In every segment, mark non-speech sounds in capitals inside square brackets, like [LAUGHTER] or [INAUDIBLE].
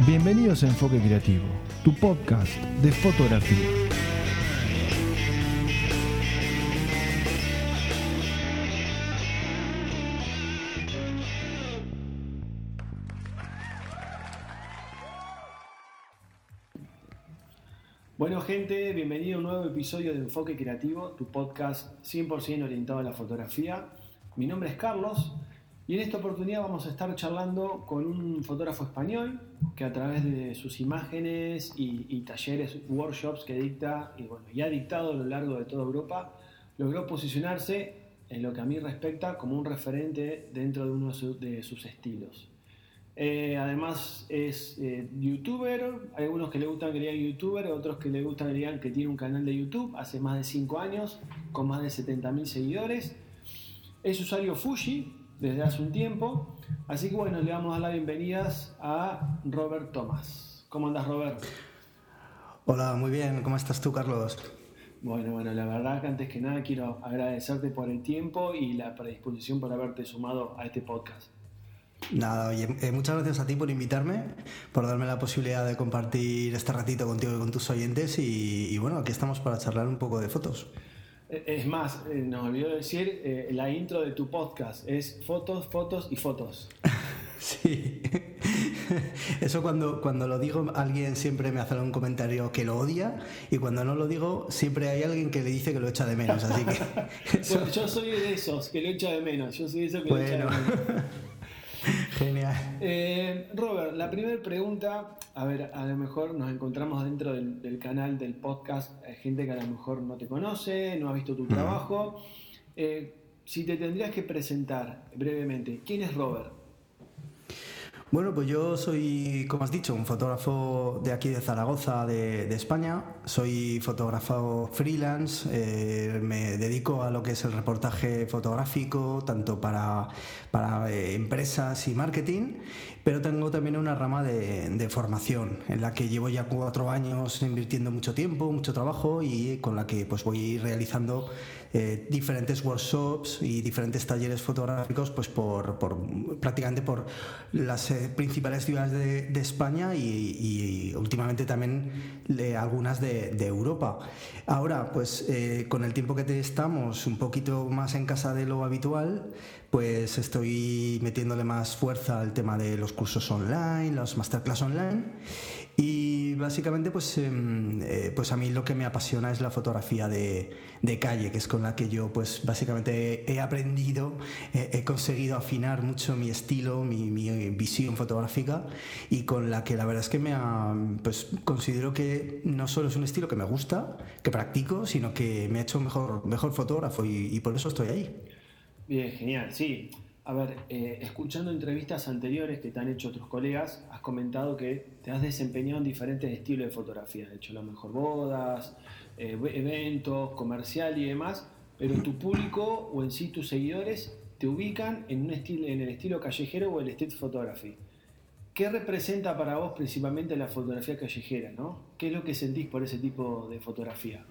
Bienvenidos a Enfoque Creativo, tu podcast de fotografía. Bueno gente, bienvenido a un nuevo episodio de Enfoque Creativo, tu podcast 100% orientado a la fotografía. Mi nombre es Carlos y en esta oportunidad vamos a estar charlando con un fotógrafo español que a través de sus imágenes y, talleres, workshops que dicta y, bueno, y ha dictado a lo largo de toda Europa, logró posicionarse en lo que a mí respecta como un referente dentro de uno de sus estilos. Eh, además es eh, youtuber, hay algunos que le gustan que digan youtuber, otros que le gustan que digan que tiene un canal de YouTube hace más de 5 años con más de 70.000 seguidores. Es usuario Fuji, desde hace un tiempo. Así que bueno, le vamos a dar las bienvenidas a Robert Thomas. ¿Cómo andas, Robert? Hola, muy bien. ¿Cómo estás tú, Carlos? Bueno, bueno, la verdad que antes que nada quiero agradecerte por el tiempo y la predisposición por haberte sumado a este podcast. Nada, oye, eh, muchas gracias a ti por invitarme, por darme la posibilidad de compartir este ratito contigo y con tus oyentes y, y bueno, aquí estamos para charlar un poco de fotos. Es más, eh, nos olvidó decir, eh, la intro de tu podcast es fotos, fotos y fotos. [LAUGHS] Sí. [LAUGHS] Eso cuando, cuando lo digo, alguien siempre me hace un comentario que lo odia y cuando no lo digo, siempre hay alguien que le dice que lo echa de menos. Así que. [LAUGHS] yo soy de esos que lo echa de menos. Yo soy de esos que lo echa de menos. [LAUGHS] Genial. Eh, Robert, la primera pregunta, a ver, a lo mejor nos encontramos dentro del, canal del podcast, hay gente que a lo mejor no te conoce, no ha visto tu trabajo. Eh, si te tendrías que presentar brevemente, ¿quién es Robert? Bueno, pues yo soy, como has dicho, un fotógrafo de aquí de Zaragoza, de, España. Soy fotógrafo freelance, eh, me dedico a lo que es el reportaje fotográfico, tanto para, para eh, empresas y marketing, pero tengo también una rama de, formación en la que llevo ya cuatro años invirtiendo mucho tiempo, mucho trabajo y con la que pues voy realizando eh, diferentes workshops y diferentes talleres fotográficos pues por, prácticamente por las eh, principales ciudades de, España y, últimamente también algunas de, Europa. Ahora, pues eh, con el tiempo que estamos un poquito más en casa de lo habitual, pues estoy metiéndole más fuerza al tema de los cursos online, los masterclass online y básicamente pues, em, eh, pues a mí lo que me apasiona es la fotografía de, calle, que es con la que yo pues básicamente he aprendido, he conseguido afinar mucho mi estilo, mi, visión fotográfica y con la que la verdad es que me pues considero que no solo es un estilo que me gusta, que practico, sino que me ha hecho mejor, mejor fotógrafo y por eso estoy ahí. Bien, genial, sí. A ver, eh, escuchando entrevistas anteriores que te han hecho otros colegas, has comentado que te has desempeñado en diferentes estilos de fotografía. Has hecho lo mejor bodas, eh, eventos, comercial y demás, pero tu público o en sí tus seguidores te ubican en, un estilo, en el estilo callejero o el street photography. ¿Qué representa para vos principalmente la fotografía callejera? ¿no? ¿Qué es lo que sentís por ese tipo de fotografía?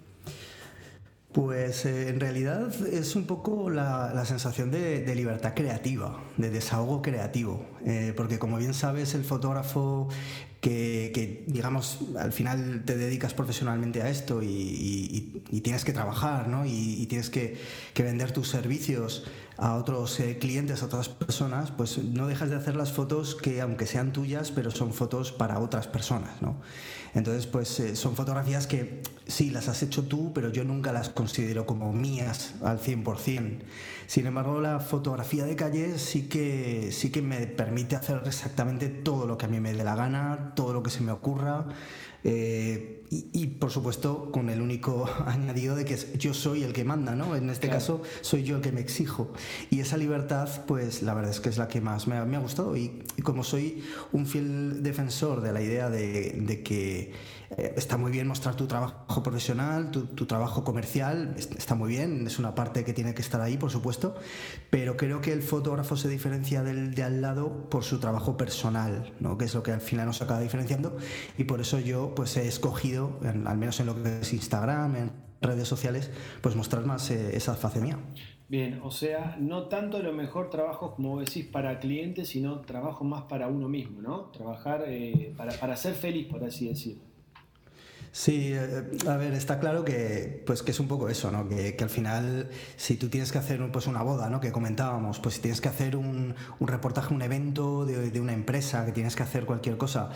Pues eh, en realidad es un poco la, sensación de, libertad creativa, de desahogo creativo, eh, porque como bien sabes el fotógrafo que, digamos, al final te dedicas profesionalmente a esto y, tienes que trabajar, ¿no? Y, tienes que, vender tus servicios a otros eh, clientes, a otras personas, pues no dejas de hacer las fotos que, aunque sean tuyas, pero son fotos para otras personas, ¿no? Entonces, pues eh, son fotografías que sí, las has hecho tú, pero yo nunca las considero como mías al 100%. Sin embargo, la fotografía de calle sí que, sí que me permite hacer exactamente todo lo que a mí me dé la gana, todo lo que se me ocurra. Eh, y, por supuesto con el único [LAUGHS] añadido de que yo soy el que manda, ¿no? En este caso soy yo el que me exijo. Y esa libertad, pues la verdad es que es la que más me ha, gustado. Y, como soy un fiel defensor de la idea de que eh, está muy bien mostrar tu trabajo profesional, tu, trabajo comercial, está muy bien, es una parte que tiene que estar ahí, por supuesto, pero creo que el fotógrafo se diferencia del de al lado por su trabajo personal, ¿no? que es lo que al final nos acaba diferenciando, y por eso yo pues he escogido, al menos en lo que es Instagram, en redes sociales, pues mostrar más eh, esa fase mía. Bien, o sea, no tanto lo mejor trabajos como decís para clientes, sino trabajo más para uno mismo, ¿no? Trabajar eh, para, para ser feliz, por así decirlo. Sí, eh, a ver, está claro que, pues, que es un poco eso, ¿no? Que, al final, si tú tienes que hacer pues, una boda, ¿no? Que comentábamos, pues si tienes que hacer un, un reportaje, un evento de, de, una empresa, que tienes que hacer cualquier cosa,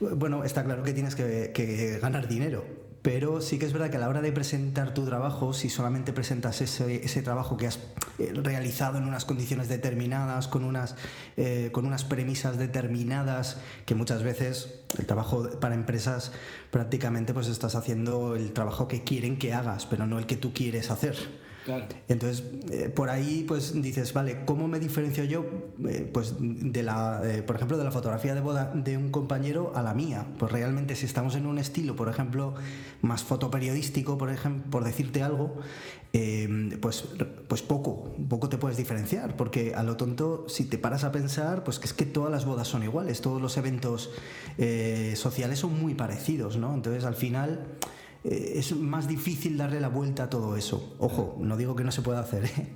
bueno, está claro que tienes que, que ganar dinero pero sí que es verdad que a la hora de presentar tu trabajo, si solamente presentas ese, ese trabajo que has eh, realizado en unas condiciones determinadas, con unas, eh, con unas premisas determinadas, que muchas veces el trabajo para empresas prácticamente pues estás haciendo el trabajo que quieren que hagas, pero no el que tú quieres hacer. Entonces, eh, por ahí, pues dices, vale, ¿cómo me diferencio yo, eh, pues, de la, eh, por ejemplo, de la fotografía de boda de un compañero a la mía? Pues realmente, si estamos en un estilo, por ejemplo, más fotoperiodístico, por ejemplo, por decirte algo, pues, pues poco, poco te puedes diferenciar, porque a lo tonto, si te paras a pensar, pues que es que todas las bodas son iguales, todos los eventos sociales son muy parecidos, ¿no? Entonces, al final eh, es más difícil darle la vuelta a todo eso. Ojo, no digo que no se pueda hacer, [LAUGHS] ¿eh?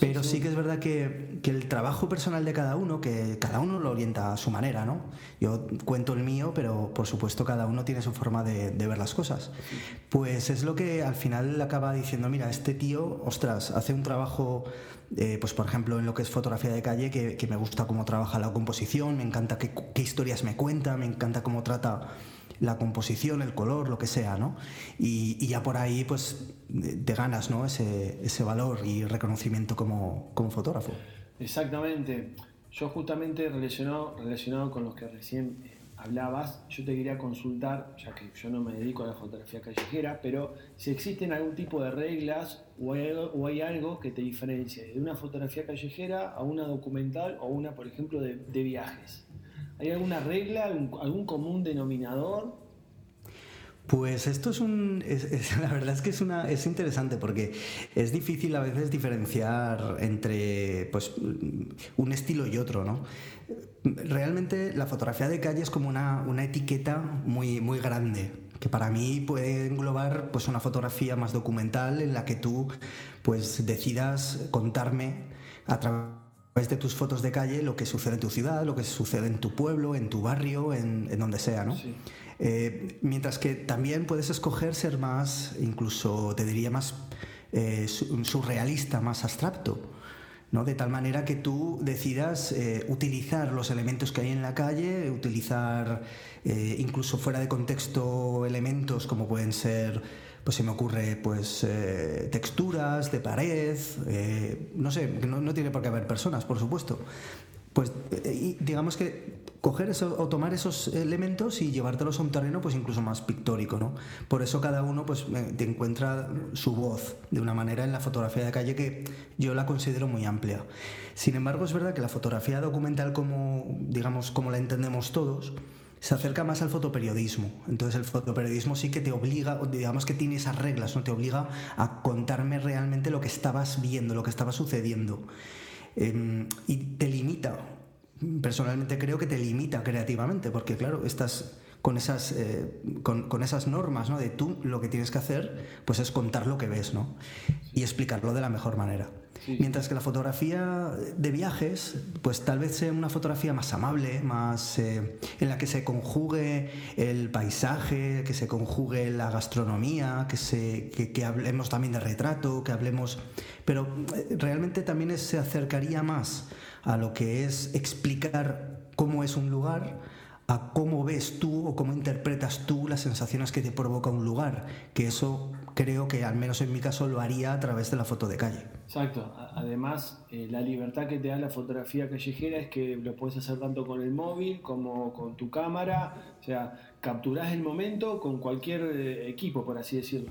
pero sí, que es verdad que, el trabajo personal de cada uno, que cada uno lo orienta a su manera, ¿no? Yo cuento el mío, pero por supuesto cada uno tiene su forma de, ver las cosas. Pues es lo que al final acaba diciendo, mira, este tío, ostras, hace un trabajo... Eh, pues por ejemplo en lo que es fotografía de calle, que, me gusta cómo trabaja la composición, me encanta qué, qué historias me cuenta, me encanta cómo trata la composición, el color, lo que sea, ¿no? Y, ya por ahí, pues, te ganas, ¿no? Ese, ese valor y reconocimiento como, como, fotógrafo. Exactamente. Yo justamente relacionado, relacionado con los que recién eh, hablabas, yo te quería consultar, ya que yo no me dedico a la fotografía callejera, pero si existen algún tipo de reglas o hay, algo que te diferencie de una fotografía callejera a una documental o una, por ejemplo, de viajes. ¿Hay alguna regla, algún, común denominador? Pues esto es un. [LAUGHS] la verdad es que es, una, es interesante porque es difícil a veces diferenciar entre pues, un estilo y otro, ¿no? Realmente la fotografía de calle es como una, una etiqueta muy, muy grande que para mí puede englobar pues, una fotografía más documental en la que tú pues, decidas contarme a través de tus fotos de calle lo que sucede en tu ciudad, lo que sucede en tu pueblo, en tu barrio, en, donde sea, ¿no? Eh, mientras que también puedes escoger ser más, incluso te diría más eh, surrealista, más abstracto. ¿no? De tal manera que tú decidas eh, utilizar los elementos que hay en la calle, utilizar incluso fuera de contexto elementos como pueden ser pues se me ocurre pues eh, texturas de pared, eh, no sé, no, tiene por qué haber personas, por supuesto. Pues eh, digamos que coger eso o tomar esos elementos y llevártelos a un terreno pues incluso más pictórico, ¿no? Por eso cada uno pues te encuentra su voz de una manera en la fotografía de calle que yo la considero muy amplia. Sin embargo, es verdad que la fotografía documental como digamos como la entendemos todos, se acerca más al fotoperiodismo. Entonces el fotoperiodismo sí que te obliga, digamos que tiene esas reglas, ¿no? Te obliga a contarme realmente lo que estabas viendo, lo que estaba sucediendo. Em, y te limita. Personalmente creo que te limita creativamente, porque claro, estás con esas, eh, con, esas normas, ¿no? De tú lo que tienes que hacer, pues es contar lo que ves, ¿no? Y explicarlo de la mejor manera. Mientras que la fotografía de viajes, pues tal vez sea una fotografía más amable, más eh, en la que se conjugue el paisaje, que se conjugue la gastronomía, que, se, que, hablemos también de retrato, que hablemos... Pero eh, realmente también se acercaría más a lo que es explicar cómo es un lugar, a cómo ves tú o cómo interpretas tú las sensaciones que te provoca un lugar, que eso creo que al menos en mi caso lo haría a través de la foto de calle. Exacto, además eh, la libertad que te da la fotografía callejera es que lo puedes hacer tanto con el móvil como con tu cámara, o sea, capturás el momento con cualquier eh, equipo, por así decirlo.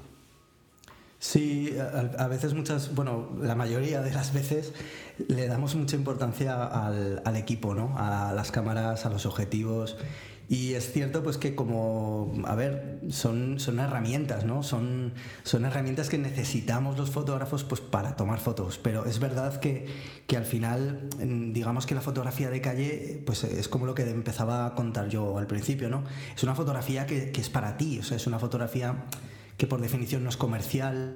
Sí, a, veces muchas, bueno, la mayoría de las veces le damos mucha importancia al, al, equipo, ¿no? A las cámaras, a los objetivos. Y es cierto pues que como, a ver, son, son herramientas, ¿no? Son, son herramientas que necesitamos los fotógrafos pues para tomar fotos. Pero es verdad que, que al final, digamos que la fotografía de calle pues es como lo que empezaba a contar yo al principio, ¿no? Es una fotografía que, que es para ti, o sea, es una fotografía que por definición no es comercial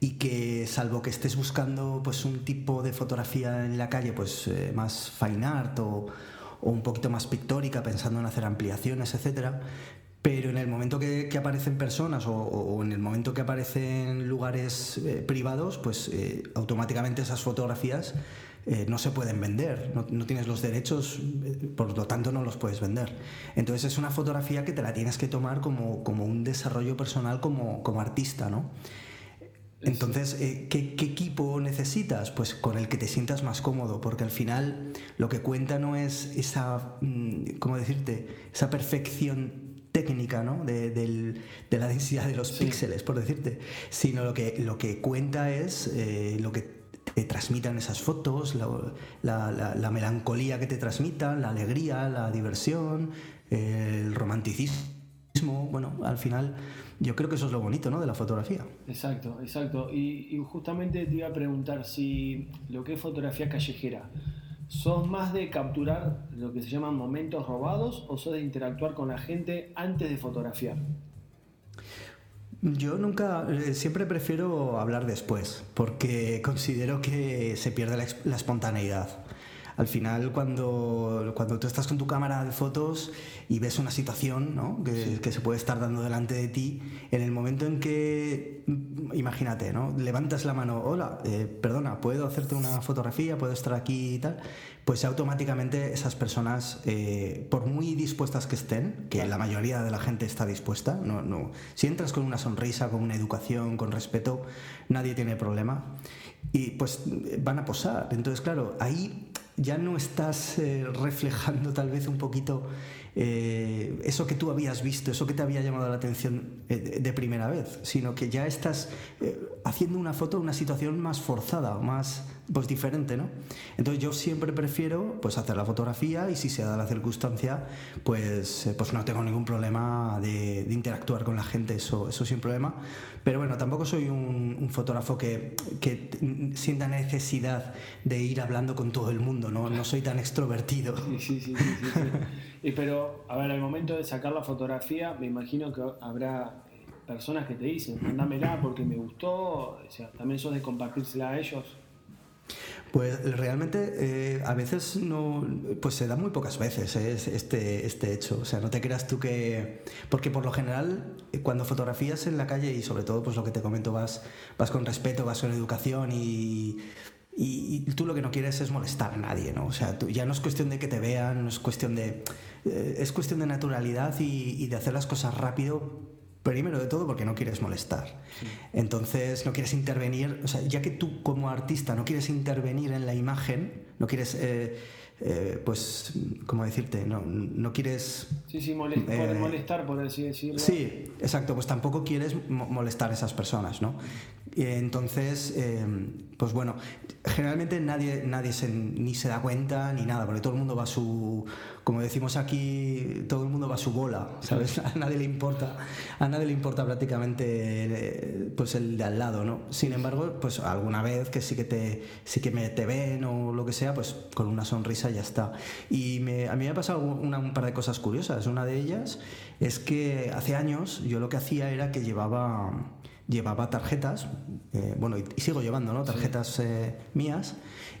y que salvo que estés buscando pues un tipo de fotografía en la calle pues eh, más fine art o, un poquito más pictórica pensando en hacer ampliaciones etcétera pero en el momento que, aparecen personas o, en el momento que aparecen lugares eh, privados pues eh, automáticamente esas fotografías no se pueden vender, no, no, tienes los derechos, por lo tanto no los puedes vender. Entonces es una fotografía que te la tienes que tomar como, como un desarrollo personal como, como artista, ¿no? Entonces, eh, ¿qué, equipo necesitas? Pues con el que te sientas más cómodo, porque al final lo que cuenta no es esa, mm, ¿cómo decirte? Esa perfección técnica ¿no? de, la densidad de los píxeles, por decirte, sino lo que, lo que cuenta es eh, lo que te transmitan esas fotos, la, melancolía que te transmitan, la alegría, la diversión, el romanticismo, bueno, al final yo creo que eso es lo bonito ¿no? de la fotografía. Exacto, exacto. Y, justamente te iba a preguntar si lo que es fotografía callejera, ¿sos más de capturar lo que se llaman momentos robados o sos de interactuar con la gente antes de fotografiar? Yo nunca, eh, siempre prefiero hablar después, porque [LAUGHS] considero que se pierde la espontaneidad al final cuando, cuando tú estás con tu cámara de fotos y ves una situación ¿no? que, se puede estar dando delante de ti, en el momento en que, imagínate, ¿no? levantas la mano, hola, eh, perdona, ¿puedo hacerte una fotografía? ¿Puedo estar aquí y tal? Pues automáticamente esas personas, eh, por muy dispuestas que estén, que la mayoría de la gente está dispuesta, no, no, si entras con una sonrisa, con una educación, con respeto, nadie tiene problema y pues van a posar. Entonces, claro, ahí ya no estás eh, reflejando tal vez un poquito eh, eso que tú habías visto, eso que te había llamado la atención eh, de primera vez, sino que ya estás haciendo una foto de una situación más forzada, más pues diferente, ¿no? Entonces yo siempre prefiero pues hacer la fotografía y si se da la circunstancia, pues, pues no tengo ningún problema de, interactuar con la gente, eso, eso sin problema. Pero bueno, tampoco soy un, fotógrafo que, que, sienta necesidad de ir hablando con todo el mundo, ¿no? No soy tan extrovertido. Sí, sí, sí, Y pero, a ver, al momento de sacar la fotografía, me imagino que habrá eh, personas que te dicen, mándamela porque me gustó, o sea, también sos de compartírsela a ellos. Pues realmente eh, a veces no, pues se da muy pocas veces eh, este, este hecho. O sea, no te creas tú que, porque por lo general cuando fotografías en la calle y sobre todo pues lo que te comento vas, vas con respeto, vas con educación y, y, tú lo que no quieres es molestar a nadie, ¿no? O sea, tú, ya no es cuestión de que te vean, no es cuestión de, eh, es cuestión de naturalidad y, y de hacer las cosas rápido primero de todo porque no quieres molestar. Entonces no quieres intervenir, o sea, ya que tú como artista no quieres intervenir en la imagen, no quieres, eh, eh, pues, ¿cómo decirte? No, no quieres... Sí, sí, eh, molestar, por así decirlo. Sí, exacto, pues tampoco quieres molestar a esas personas, ¿no? Entonces, pues bueno, generalmente nadie, nadie se, ni se da cuenta ni nada, porque todo el mundo va a su como decimos aquí, todo el mundo va a su bola, ¿sabes? [LAUGHS] A nadie le importa, a nadie le importa prácticamente eh, pues el de al lado, ¿no? Sin embargo, pues alguna vez que sí que te, sí que me te ven o lo que sea, pues con una sonrisa ya está. Y a mí me ha pasado un par de cosas curiosas. Una de ellas es que hace años yo lo que hacía era que llevaba llevaba tarjetas, eh, bueno, y, sigo llevando, ¿no? Tarjetas eh, mías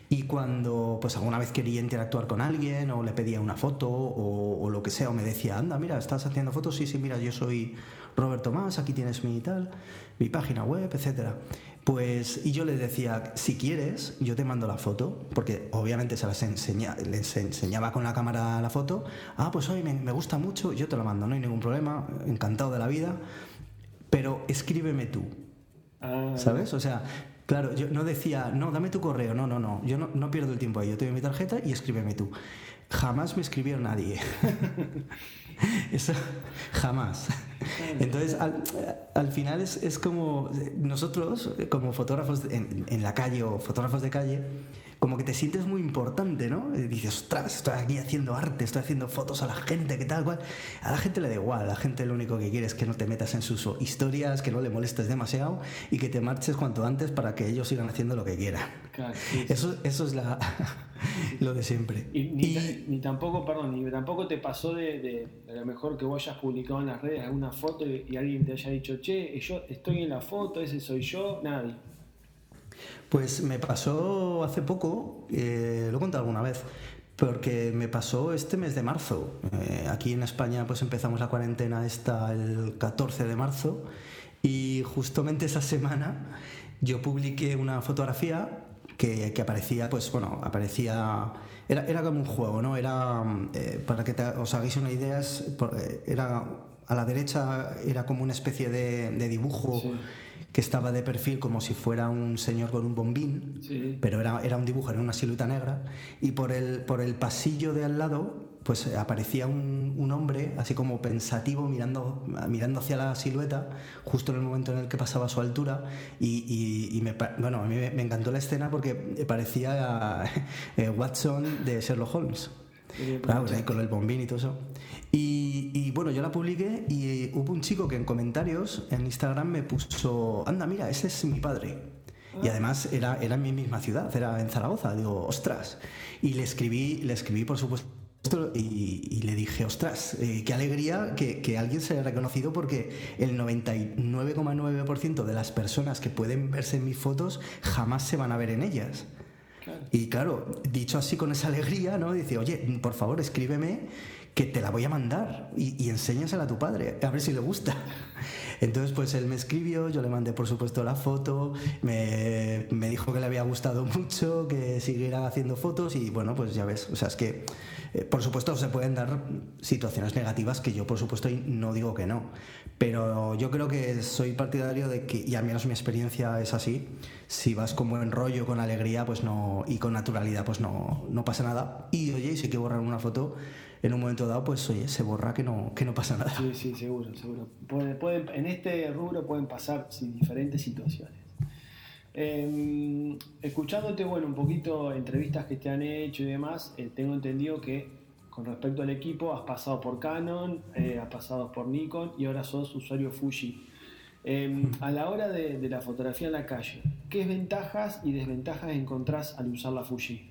y cuando pues alguna vez quería interactuar con alguien o le pedía una foto o, lo que sea, o me decía, anda, mira, estás haciendo fotos, sí, sí, mira, yo soy Roberto Más, aquí tienes mi tal, mi página web, etcétera. Pues, y yo le decía, si quieres, yo te mando la foto, porque obviamente se las enseña, les enseñaba con la cámara la foto. Ah, pues hoy me, gusta mucho, yo te la mando, no hay ningún problema, encantado de la vida, pero escríbeme tú. Ah. ¿Sabes? O sea, Claro, yo no decía, no, dame tu correo, no, no, no, yo no, pierdo el tiempo ahí, yo te doy mi tarjeta y escríbeme tú. Jamás me escribió nadie. [LAUGHS] Eso, jamás. Entonces, al, final es, como nosotros, como fotógrafos en, la calle o fotógrafos de calle, como que te sientes muy importante, ¿no? Y dices, ostras, estoy aquí haciendo arte, estoy haciendo fotos a la gente, ¿qué tal? Cual? A la gente le da igual, a la gente lo único que quiere es que no te metas en sus historias, que no le molestes demasiado y que te marches cuanto antes para que ellos sigan haciendo lo que quieran. Claro, sí, sí. Eso, eso es la, [LAUGHS] lo de siempre. Y ni, ta- ni tampoco, perdón, ni tampoco te pasó de, de, de a lo mejor que vos hayas publicado en las redes alguna foto y, y alguien te haya dicho, che, yo estoy en la foto, ese soy yo, nadie. Pues me pasó hace poco, eh, lo he contado alguna vez, porque me pasó este mes de marzo. Eh, aquí en España pues empezamos la cuarentena esta el 14 de marzo y justamente esa semana yo publiqué una fotografía que, aparecía, pues bueno, aparecía... Era, como un juego, ¿no? Era, eh, para que te- os hagáis una idea, era a la derecha era como una especie de, dibujo. Que estaba de perfil como si fuera un señor con un bombín, Sí. pero era, era un dibujo, era una silueta negra, y por el, por el pasillo de al lado pues eh, aparecía un, un hombre así como pensativo mirando, mirando hacia la silueta justo en el momento en el que pasaba a su altura y, y- y me, bueno, a mí me, encantó la escena porque parecía eh, Watson de Sherlock Holmes. Claro, con el bombín y todo eso. Y, y, bueno, yo la publiqué y hubo un chico que en comentarios en Instagram me puso, anda, mira, ese es mi padre. Y además era, era en mi misma ciudad, era en Zaragoza. Digo, ostras. Y le escribí, le escribí por supuesto, y, y le dije, ostras, eh, qué alegría que, que alguien se haya reconocido porque el 99,9% de las personas que pueden verse en mis fotos jamás se van a ver en ellas. Claro. Y claro, dicho así con esa alegría, ¿no? Dice, oye, por favor, escríbeme que te la voy a mandar y, y enséñasela a tu padre, a ver si le gusta. [LAUGHS] Entonces, pues él me escribió, yo le mandé por supuesto la foto, me, me dijo que le había gustado [LAUGHS] mucho, que siguiera haciendo fotos y bueno, pues ya ves, o sea, es que eh, por supuesto se pueden dar situaciones negativas que yo por supuesto no digo que no, pero yo creo que soy partidario de que, y al menos mi experiencia es así, si vas con buen rollo, con alegría pues no, y con naturalidad, pues no, no pasa nada. Y oye, si hay que borrar una foto, en un momento dado, pues oye, se borra que no, que no pasa nada. Sí, sí, seguro, seguro. Puede- pueden- en este rubro pueden pasar diferentes situaciones. Eh, escuchándote, bueno, un poquito entrevistas que te han hecho y demás, eh, tengo entendido que con respecto al equipo has pasado por Canon, eh, has pasado por Nikon y ahora sos usuario Fuji. Eh, a la hora de, la fotografía en la calle, ¿qué ventajas y desventajas encontrás al usar la Fuji?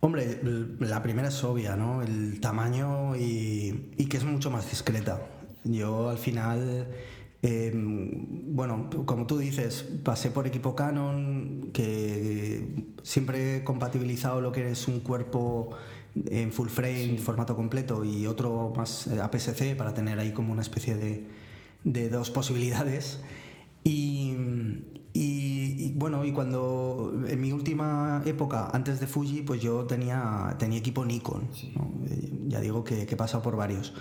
Hombre, la primera es obvia, ¿no? El tamaño y, y que es mucho más discreta. Yo al final, eh, bueno, como tú dices, pasé por equipo Canon, que siempre he compatibilizado lo que es un cuerpo en full frame, formato completo, y otro más eh, APS-C para tener ahí como una especie de, de dos posibilidades. Y, y- y, bueno, y cuando en mi última época, antes de Fuji, pues yo tenía, tenía equipo Nikon. ¿no? Eh, Ya digo que, que he pasado por varios.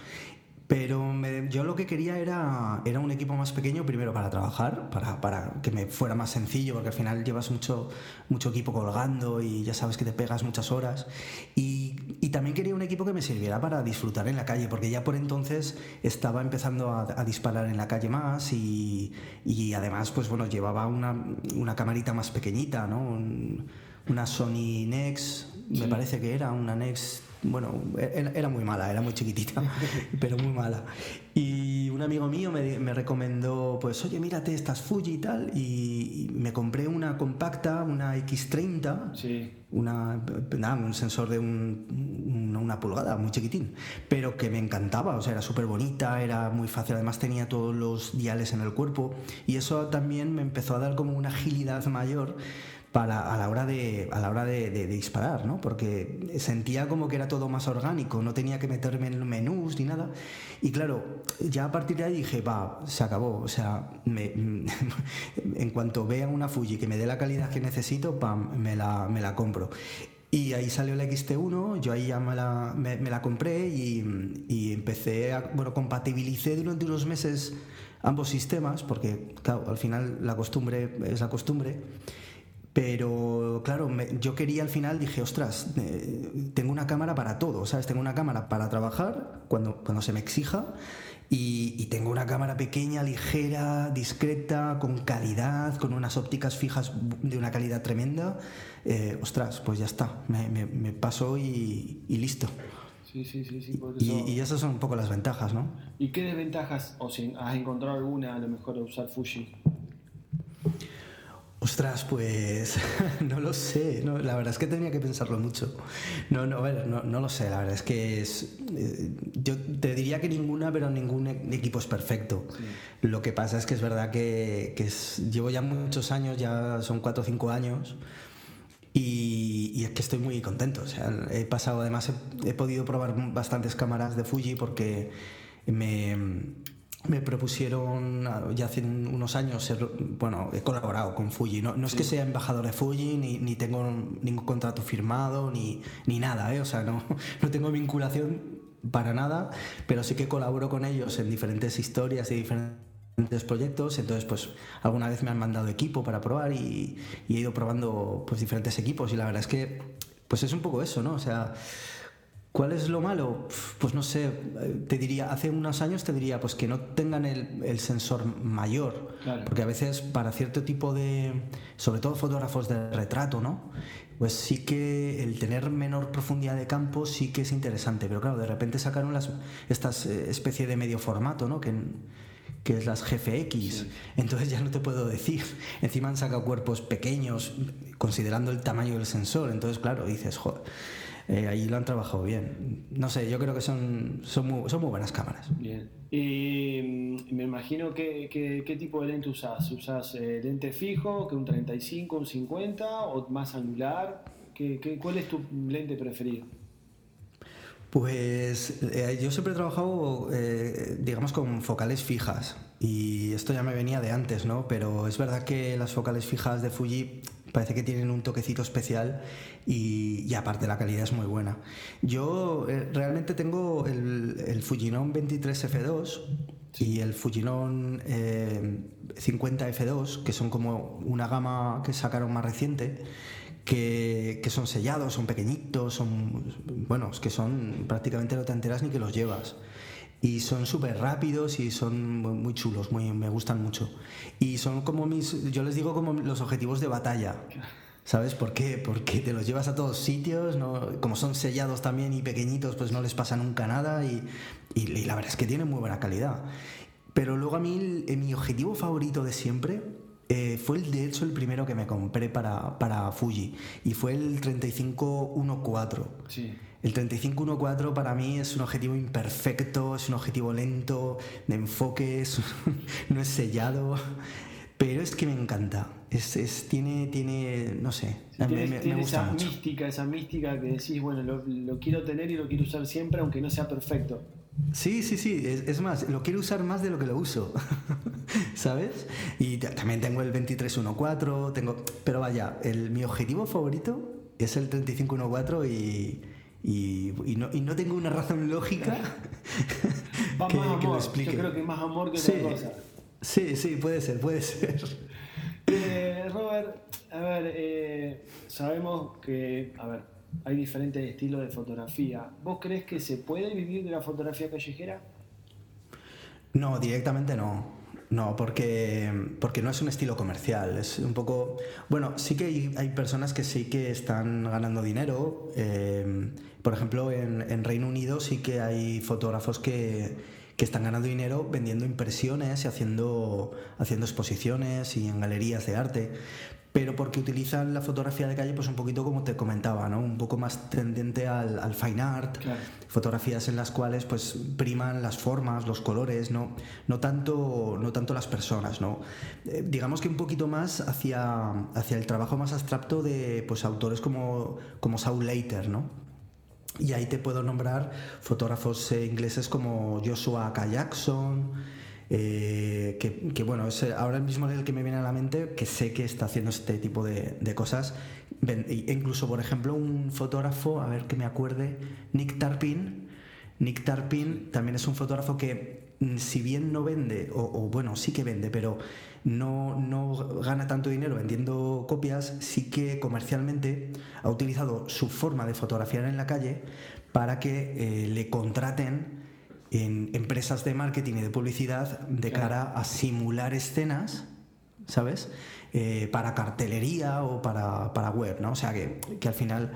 Pero me- yo lo que quería era, era un equipo más pequeño, primero para trabajar, para, para que me fuera más sencillo, porque al final llevas mucho, mucho equipo colgando y ya sabes que te pegas muchas horas. Y, y también quería un equipo que me sirviera para disfrutar en la calle, porque ya por entonces estaba empezando a, a disparar en la calle más y, y además, pues bueno, llevaba una, una camarita más pequeñita, ¿no? Un- una Sony Nex, me parece que era una Nex bueno, era, era muy mala, era muy chiquitita, [LAUGHS] pero muy mala. Y un amigo mío me, me recomendó, pues, oye, mírate estas Fuji y tal, y, y me compré una compacta, una X30, Sí. una, nada, un sensor de un- una, una pulgada, muy chiquitín, pero que me encantaba, o sea, era súper bonita, era muy fácil, además tenía todos los diales en el cuerpo, y eso también me empezó a dar como una agilidad mayor para a la hora de a la hora de, disparar, ¿no? Porque sentía como que era todo más orgánico, no tenía que meterme en menús ni nada. Y claro, ya a partir de ahí dije, va, se acabó. O sea, me- [LAUGHS] en cuanto vea una Fuji que me dé la calidad que necesito, pam, me la, me la compro. Y ahí salió la XT1, yo ahí ya me la, me, me la compré y, y empecé a, bueno, compatibilicé durante unos meses ambos sistemas, porque al final la costumbre es la costumbre. Pero claro, me- yo quería al final, dije, ostras, eh, tengo una cámara para todo, ¿sabes? Tengo una cámara para trabajar cuando, cuando se me exija Y, tengo una cámara pequeña, ligera, discreta, con calidad, con unas ópticas fijas de una calidad tremenda. Eh, ostras, pues ya está, me, me, paso y, listo. Sí, sí, sí, sí y, y, esas son un poco las ventajas, ¿no? ¿Y qué desventajas, o si has encontrado alguna a lo mejor de usar Fuji? Ostras, pues [LAUGHS] no lo sé. la verdad es que tenía que pensarlo mucho. No, no, no, no lo sé. La verdad es que es. Eh, yo te diría que ninguna, pero ningún e-, equipo es perfecto. Lo que pasa es que es verdad que, llevo ya muchos años, ya son cuatro o cinco años. Y, es que estoy muy contento. O sea, he pasado, además, he podido probar bastantes cámaras de Fuji porque me me propusieron ya hace unos años ser, bueno, he colaborado con Fuji. No, no es que sea embajador de Fuji, ni, ni tengo ningún contrato firmado, ni, ni nada, ¿eh? o sea, no, [LAUGHS] no tengo vinculación para nada, pero sí que colaboro con ellos en diferentes historias y diferentes proyectos, entonces pues alguna vez me han mandado equipo para probar y, y he ido probando pues diferentes equipos y la verdad es que pues es un poco eso, ¿no? O sea, ¿Cuál es lo malo? Pues no sé, te diría, hace unos años te diría pues que no tengan el, sensor mayor, porque a veces para cierto tipo de, sobre todo fotógrafos de retrato, ¿no? Pues sí que el tener menor profundidad de campo sí que es interesante, pero claro, de repente sacaron las, estas eh, especie de medio formato, ¿no? Que, que es las GFX. Entonces ya no te puedo decir. [LAUGHS] Encima han sacado cuerpos pequeños, considerando el tamaño del sensor. Entonces, claro, dices, joder eh, ahí lo han trabajado bien. No sé, yo creo que son, son, muy, son muy buenas cámaras. Bien. Y mm, me imagino que, qué tipo de lente usas. ¿Usas eh, lente fijo, que un 35, un 50 o más angular? ¿Qué, cuál es tu lente preferido? Pues eh, yo siempre he trabajado, digamos, con focales fijas. Y esto ya me venía de antes, ¿no? Pero es verdad que las focales fijas de Fuji parece que tienen un toquecito especial y, aparte la calidad es muy buena. Yo eh, realmente tengo el, Fujinon 23F2 y el Fujinon 50F2, eh, que son como una gama que sacaron más reciente. Que, que, son sellados, son pequeñitos, son, bueno, es que son prácticamente no te enteras ni que los llevas y son súper rápidos y son muy chulos, muy, me gustan mucho. Y son como mis, yo les digo como los objetivos de batalla. ¿Sabes por qué? Porque te los llevas a todos sitios, ¿no? como son sellados también y pequeñitos, pues no les pasa nunca nada y, y, la verdad es que tienen muy buena calidad. Pero luego a mí mi objetivo favorito de siempre eh, fue el, de hecho el primero que me compré para, para Fuji y fue el 3514. Sí. El 3514 para mí es un objetivo imperfecto, es un objetivo lento, de enfoque, [LAUGHS] no es sellado, pero es que me encanta. Es, tiene, tiene, no sé, me, tiene esa mística, esa mística que decís, bueno, lo, quiero tener y lo quiero usar siempre, aunque no sea perfecto. Sí, sí, sí, es, más, lo quiero usar más de lo que lo uso, [LAUGHS] ¿sabes? Y también tengo el 2314, tengo, pero vaya, el, mi objetivo favorito es el 3514 y y, y, no, y no tengo una razón lógica [LAUGHS] que, lo explique. Yo creo que más amor que otra cosa. Sí, sí, puede ser, puede ser. Eh, Robert, a ver, eh, sabemos que, a ver, hay diferentes estilos de fotografía. ¿Vos crees que se puede vivir de la fotografía callejera? No, directamente no. No, porque, porque no es un estilo comercial, es un poco... Bueno, sí que hay, personas que sí que están ganando dinero. Eh, por ejemplo, en, Reino Unido sí que hay fotógrafos que, que, están ganando dinero vendiendo impresiones y haciendo, haciendo exposiciones y en galerías de arte pero porque utilizan la fotografía de calle pues un poquito como te comentaba, ¿no? Un poco más tendente al, fine art, fotografías en las cuales pues priman las formas, los colores, no, no, tanto, no tanto las personas, ¿no? Eh, digamos que un poquito más hacia, hacia el trabajo más abstracto de pues autores como, como Saul Leiter, ¿no? Y ahí te puedo nombrar fotógrafos eh, ingleses como Joshua K. Jackson, eh, que, bueno, es ahora mismo el que me viene a la mente, que sé que está haciendo este tipo de, cosas. Incluso, por ejemplo, un fotógrafo, a ver que me acuerde, Nick Tarpin. Nick Tarpin también es un fotógrafo que, mm, si bien no vende, o, bueno, sí que vende, pero no, no, gana tanto dinero vendiendo copias, sí que comercialmente ha utilizado su forma de fotografiar en la calle para que eh, le contraten en empresas de marketing y de publicidad de cara a simular escenas, ¿sabes? Eh, para cartelería o para, para, web, ¿no? O sea que, que, al final.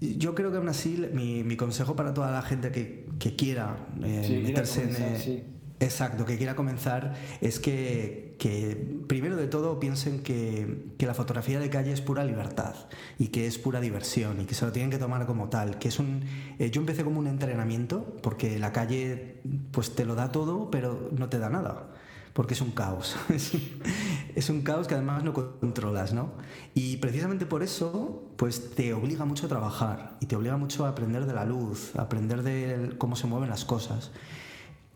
Yo creo que aún así mi, mi consejo para toda la gente que, que quiera eh, meterse en. Exacto, que quiera comenzar es que, que primero de todo piensen que, que, la fotografía de calle es pura libertad y que es pura diversión y que se lo tienen que tomar como tal. Que es un, eh, yo empecé como un entrenamiento porque la calle pues te lo da todo pero no te da nada porque es un caos. [LAUGHS] es un caos que además no controlas, ¿no? Y precisamente por eso, pues te obliga mucho a trabajar y te obliga mucho a aprender de la luz, a aprender de cómo se mueven las cosas.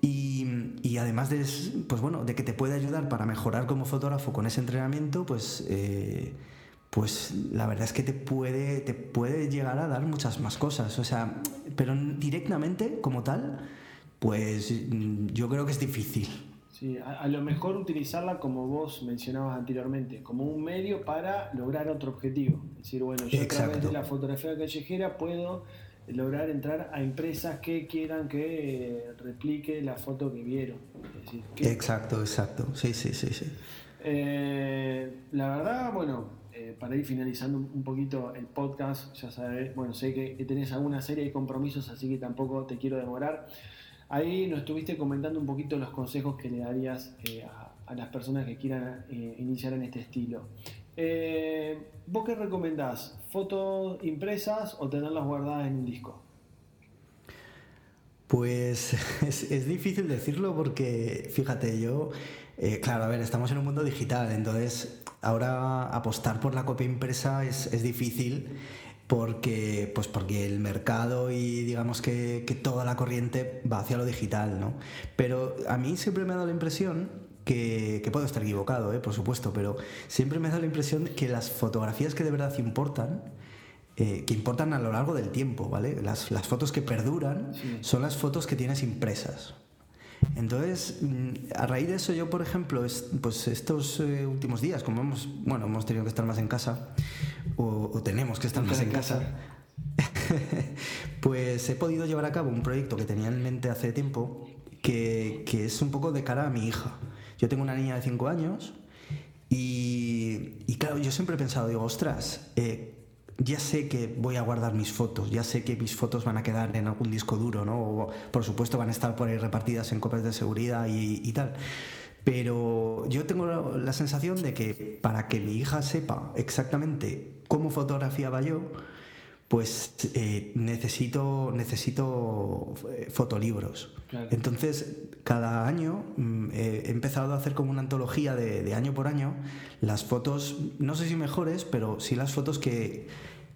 Y, además de, pues bueno, de que te puede ayudar para mejorar como fotógrafo con ese entrenamiento, pues, eh, pues la verdad es que te puede, te puede llegar a dar muchas más cosas. O sea, pero directamente como tal, pues yo creo que es difícil. Sí, a, lo mejor utilizarla como vos mencionabas anteriormente, como un medio para lograr otro objetivo. Es decir, bueno, yo a través de la fotografía callejera puedo lograr entrar a empresas que quieran que eh, replique la foto que vieron. exacto, exacto. Sí, sí, sí, sí. Eh, la verdad, bueno, eh, para ir finalizando un poquito el podcast, ya sabes, bueno, sé que, tenés alguna serie de compromisos, así que tampoco te quiero demorar. Ahí nos estuviste comentando un poquito los consejos que le darías a, a, las personas que quieran iniciar en este estilo. ¿Vos qué recomendás? ¿Fotos impresas o tenerlas guardadas en un disco? Pues [LAUGHS] es, difícil decirlo porque, fíjate, yo, eh, claro, a ver, estamos en un mundo digital, entonces ahora apostar por la copia impresa es, difícil porque, pues porque el mercado y digamos que, que, toda la corriente va hacia lo digital, ¿no? Pero a mí siempre me ha dado la impresión que, puedo estar equivocado, ¿eh? por supuesto, pero siempre me da la impresión que las fotografías que de verdad importan, eh, que importan a lo largo del tiempo, ¿vale? Las, fotos que perduran son las fotos que tienes impresas. Entonces, mm, a raíz de eso, yo, por ejemplo, pues estos eh, últimos días, como hemos, bueno, hemos tenido que estar más en casa, o, tenemos que estar más en casa, [LAUGHS] pues he podido llevar a cabo un proyecto que tenía en mente hace tiempo, que, que es un poco de cara a mi hija. Yo tengo una niña de 5 años y, claro, yo siempre he pensado, digo, ostras, eh, ya sé que voy a guardar mis fotos, ya sé que mis fotos van a quedar en algún disco duro, ¿no? O, por supuesto van a estar por ahí repartidas en copias de seguridad y, tal. Pero yo tengo la sensación de que para que mi hija sepa exactamente cómo fotografiaba yo, pues eh, necesito, necesito eh, fotolibros. Entonces, cada año mm, he empezado a hacer como una antología de, año por año las fotos, no sé si mejores, pero sí las fotos que,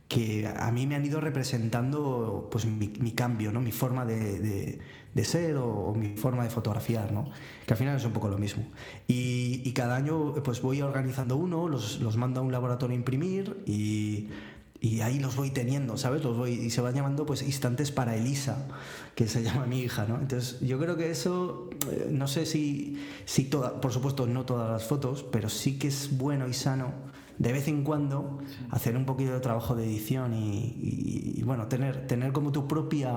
que a mí me han ido representando pues mi, cambio, ¿no? mi forma de, ser o, mi forma de fotografiar, ¿no? que al final es un poco lo mismo. Y, y cada año pues voy organizando uno, los, los mando a un laboratorio a imprimir y y ahí los voy teniendo, ¿sabes? Los voy y se van llamando pues instantes para Elisa, que se [LAUGHS] llama mi hija, ¿no? Entonces, yo creo que eso eh, no sé si si toda, por supuesto no todas las fotos, pero sí que es bueno y sano de vez en cuando hacer un poquito de trabajo de edición y, bueno, tener tener como tu propia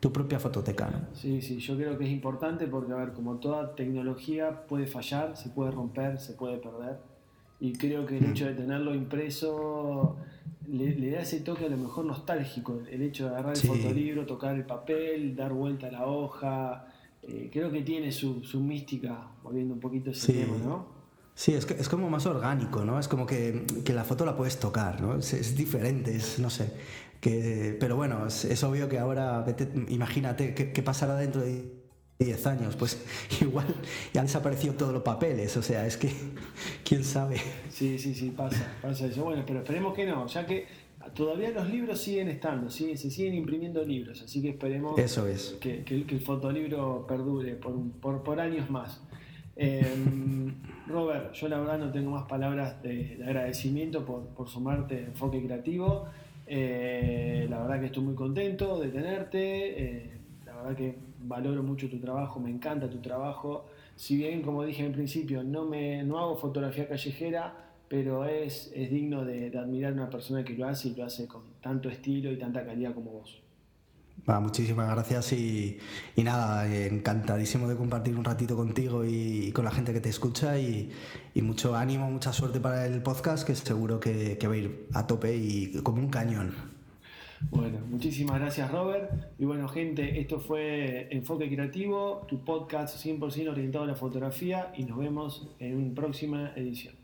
tu propia fototeca, ¿no? Sí, sí, yo creo que es importante porque a ver, como toda tecnología puede fallar, se puede romper, se puede perder y creo que el hecho de tenerlo impreso le, da ese toque a lo mejor nostálgico, el hecho de agarrar el fotolibro, tocar el papel, dar vuelta a la hoja. Eh, creo que tiene su, su, mística, volviendo un poquito ese tema, ¿no? Sí, es, que, es como más orgánico, ¿no? Es como que, que la foto la puedes tocar, ¿no? Es, es diferente, es, no sé. Que, pero bueno, es, es obvio que ahora, imagínate qué pasará dentro de 10 años, pues [LAUGHS] igual ya han desaparecido todos los papeles, o sea, es que [LAUGHS] quién sabe. Sí, sí, sí, pasa, pasa eso. Bueno, pero esperemos que no, ya que todavía los libros siguen estando, se siguen imprimiendo libros, así que esperemos eso es. que, el fotolibro perdure por, por, años más. Em, [LAUGHS] Robert, yo la verdad no tengo más palabras de, agradecimiento por, sumarte Enfoque Creativo. Eh, la verdad que estoy muy contento de tenerte. Eh, la verdad que valoro mucho tu trabajo, me encanta tu trabajo. Si bien, como dije en principio, no, me, no hago fotografía callejera, pero es, es digno de, admirar a una persona que lo hace y lo hace con tanto estilo y tanta calidad como vos. muchísimas gracias y, nada, encantadísimo de compartir un ratito contigo y, con la gente que te escucha y, mucho ánimo, mucha suerte para el podcast que seguro que, que va a ir a tope y como un cañón. Bueno, muchísimas gracias Robert. Y bueno, gente, esto fue Enfoque Creativo, tu podcast 100% orientado a la fotografía y nos vemos en una próxima edición.